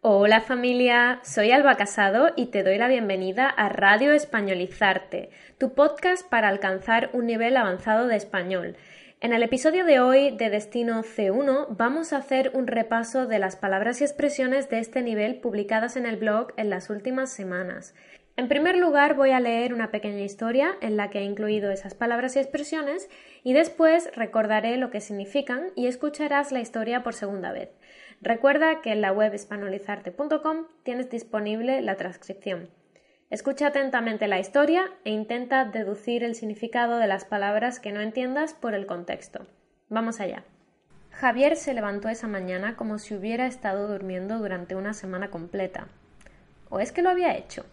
Hola familia, soy Alba Casado y te doy la bienvenida a Radio Españolizarte, tu podcast para alcanzar un nivel avanzado de español. En el episodio de hoy de Destino C1 vamos a hacer un repaso de las palabras y expresiones de este nivel publicadas en el blog en las últimas semanas. En primer lugar voy a leer una pequeña historia en la que he incluido esas palabras y expresiones y después recordaré lo que significan y escucharás la historia por segunda vez. Recuerda que en la web espanolizarte.com tienes disponible la transcripción. Escucha atentamente la historia e intenta deducir el significado de las palabras que no entiendas por el contexto. Vamos allá. Javier se levantó esa mañana como si hubiera estado durmiendo durante una semana completa. ¿O es que lo había hecho?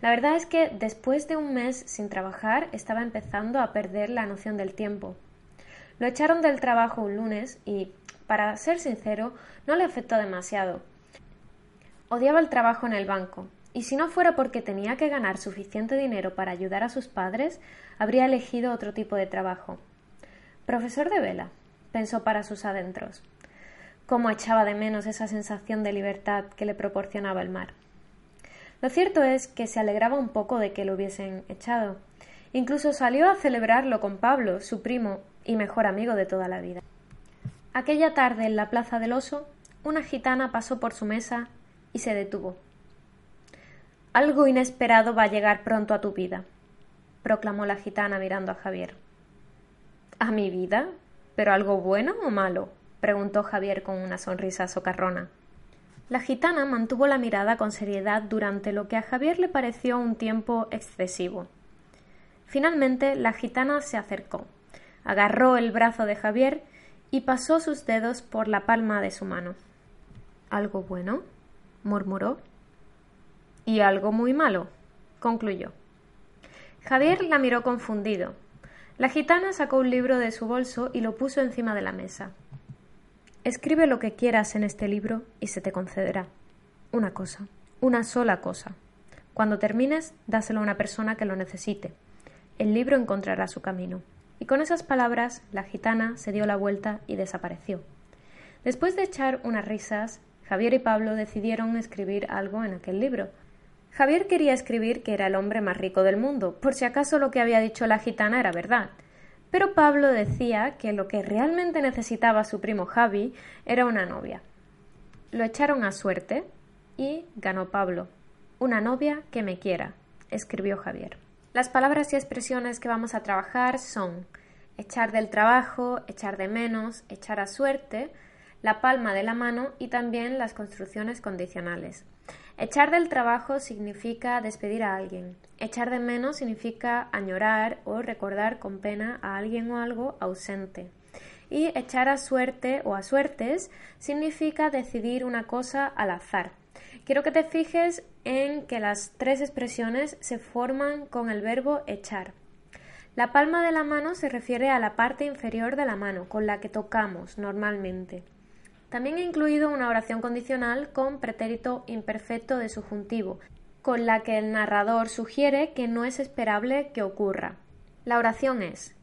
La verdad es que después de un mes sin trabajar estaba empezando a perder la noción del tiempo. Lo echaron del trabajo un lunes y, para ser sincero, no le afectó demasiado. Odiaba el trabajo en el banco, y si no fuera porque tenía que ganar suficiente dinero para ayudar a sus padres, habría elegido otro tipo de trabajo. Profesor de vela, pensó para sus adentros. Cómo echaba de menos esa sensación de libertad que le proporcionaba el mar. Lo cierto es que se alegraba un poco de que lo hubiesen echado. Incluso salió a celebrarlo con Pablo, su primo y mejor amigo de toda la vida. Aquella tarde en la plaza del oso, una gitana pasó por su mesa y se detuvo. Algo inesperado va a llegar pronto a tu vida, proclamó la gitana mirando a Javier. ¿A mi vida? ¿Pero algo bueno o malo? preguntó Javier con una sonrisa socarrona. La gitana mantuvo la mirada con seriedad durante lo que a Javier le pareció un tiempo excesivo. Finalmente la gitana se acercó, agarró el brazo de Javier y pasó sus dedos por la palma de su mano. ¿Algo bueno? murmuró. Y algo muy malo, concluyó. Javier la miró confundido. La gitana sacó un libro de su bolso y lo puso encima de la mesa. Escribe lo que quieras en este libro y se te concederá. Una cosa, una sola cosa. Cuando termines, dáselo a una persona que lo necesite. El libro encontrará su camino. Y con esas palabras la gitana se dio la vuelta y desapareció. Después de echar unas risas, Javier y Pablo decidieron escribir algo en aquel libro. Javier quería escribir que era el hombre más rico del mundo, por si acaso lo que había dicho la gitana era verdad. Pero Pablo decía que lo que realmente necesitaba su primo Javi era una novia. Lo echaron a suerte y ganó Pablo. Una novia que me quiera, escribió Javier. Las palabras y expresiones que vamos a trabajar son echar del trabajo, echar de menos, echar a suerte, la palma de la mano y también las construcciones condicionales. Echar del trabajo significa despedir a alguien. Echar de menos significa añorar o recordar con pena a alguien o algo ausente. Y echar a suerte o a suertes significa decidir una cosa al azar. Quiero que te fijes en que las tres expresiones se forman con el verbo echar. La palma de la mano se refiere a la parte inferior de la mano, con la que tocamos normalmente. También he incluido una oración condicional con pretérito imperfecto de subjuntivo, con la que el narrador sugiere que no es esperable que ocurra. La oración es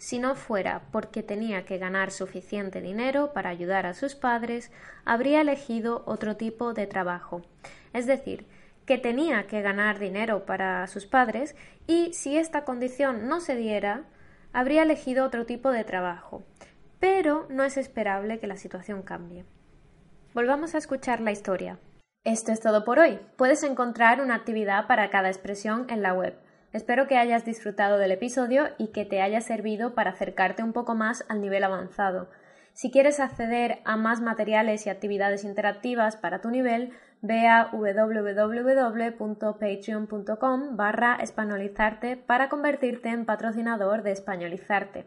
si no fuera porque tenía que ganar suficiente dinero para ayudar a sus padres, habría elegido otro tipo de trabajo. Es decir, que tenía que ganar dinero para sus padres y si esta condición no se diera, habría elegido otro tipo de trabajo. Pero no es esperable que la situación cambie. Volvamos a escuchar la historia. Esto es todo por hoy. Puedes encontrar una actividad para cada expresión en la web. Espero que hayas disfrutado del episodio y que te haya servido para acercarte un poco más al nivel avanzado. Si quieres acceder a más materiales y actividades interactivas para tu nivel, ve a www.patreon.com barra para convertirte en patrocinador de españolizarte.